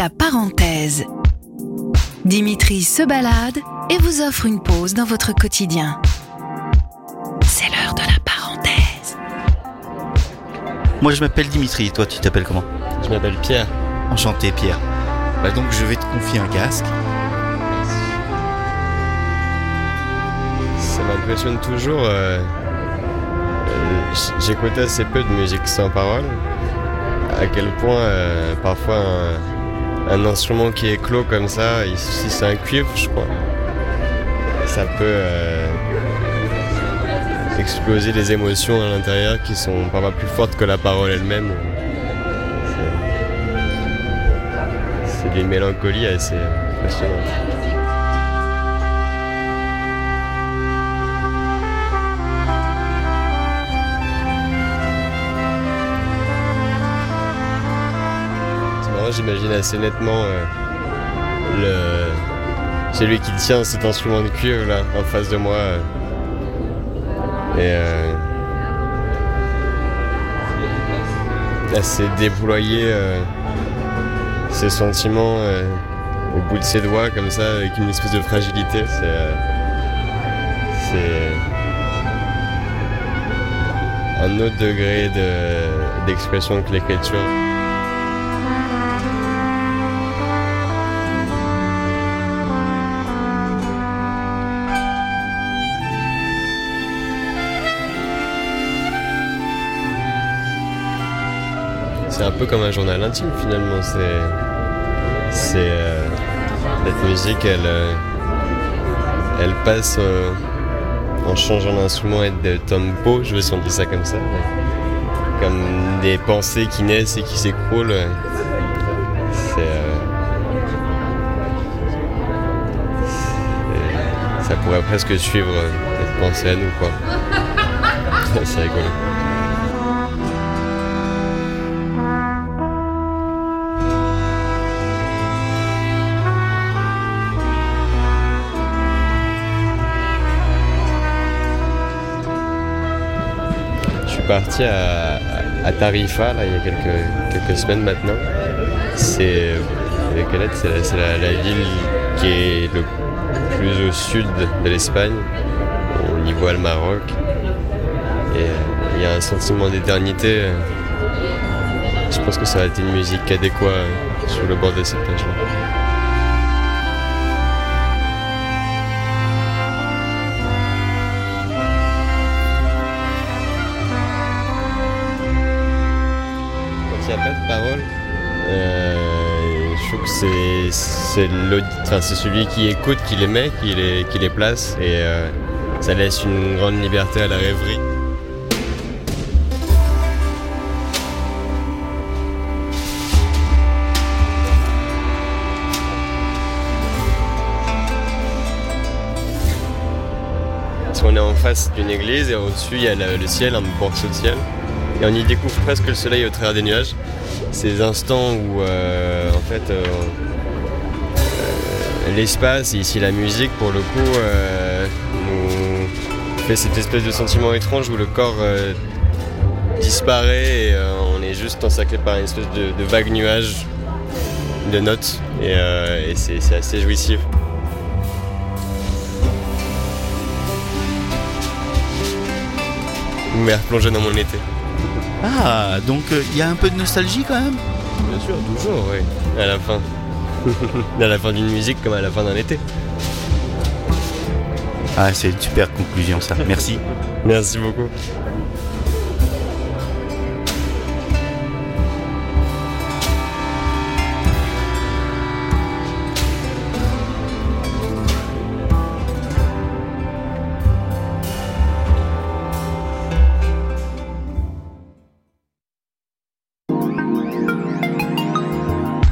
La parenthèse. Dimitri se balade et vous offre une pause dans votre quotidien. C'est l'heure de la parenthèse. Moi je m'appelle Dimitri, toi tu t'appelles comment? Je m'appelle Pierre. Enchanté Pierre. Bah donc je vais te confier un casque. Ça m'impressionne toujours. euh, euh, j- J'écoute assez peu de musique sans parole. À quel point euh, parfois un, instrument qui est clos comme ça, si c'est un cuivre, je crois, ça peut euh, exploser les émotions à l'intérieur qui sont parfois plus fortes que la parole elle-même. C'est- d'une mélancolie assez impressionnante. Assez nettement euh, le... celui qui tient cet instrument de cuivre là en face de moi. euh. et euh, assez déployer euh, ses sentiments au bout de ses doigts comme ça avec une espèce de fragilité. C'est un autre degré de- d'expression que l'écriture. C'est un peu comme un journal intime finalement. C'est, euh, cette musique, elle, euh, elle passe euh, en changeant l'instrument et de tempo. Je veux si on dit ça comme ça. Comme des pensées qui naissent et qui s'écroulent. Ça pourrait presque suivre cette pensée à nous, quoi. c'est rigolo. Parti à, Tarifa il y a quelques, semaines maintenant. C'est la, ville qui est le plus au sud de l'Espagne. On y voit le Maroc. Et euh, il y a un sentiment d'éternité. Je pense que ça va être une musique adéquate euh, sur le bord de cette plage-là. N'y a pas de parole, euh, je trouve que c'est enfin, celui qui écoute qui les met, qui les, qui les place et euh, ça laisse une grande liberté à la rêverie. Parce qu'on est en face d'une église et au-dessus il y a le, le ciel, un morceau de ciel. Et on y découvre presque le soleil au travers des nuages. Ces instants où euh, en fait euh, euh, l'espace et ici la musique pour le coup nous fait cette espèce de sentiment étrange où le corps disparaît et on est juste encerclé par une espèce de, vague nuage de notes et, c'est assez jouissif. M'avez replongé dans mon été. Ah, donc il y a un peu de nostalgie quand même? Bien sûr, toujours, oui. À la fin. à la fin d'une musique comme à la fin d'un été. Ah, c'est une super conclusion ça. Merci. Merci beaucoup.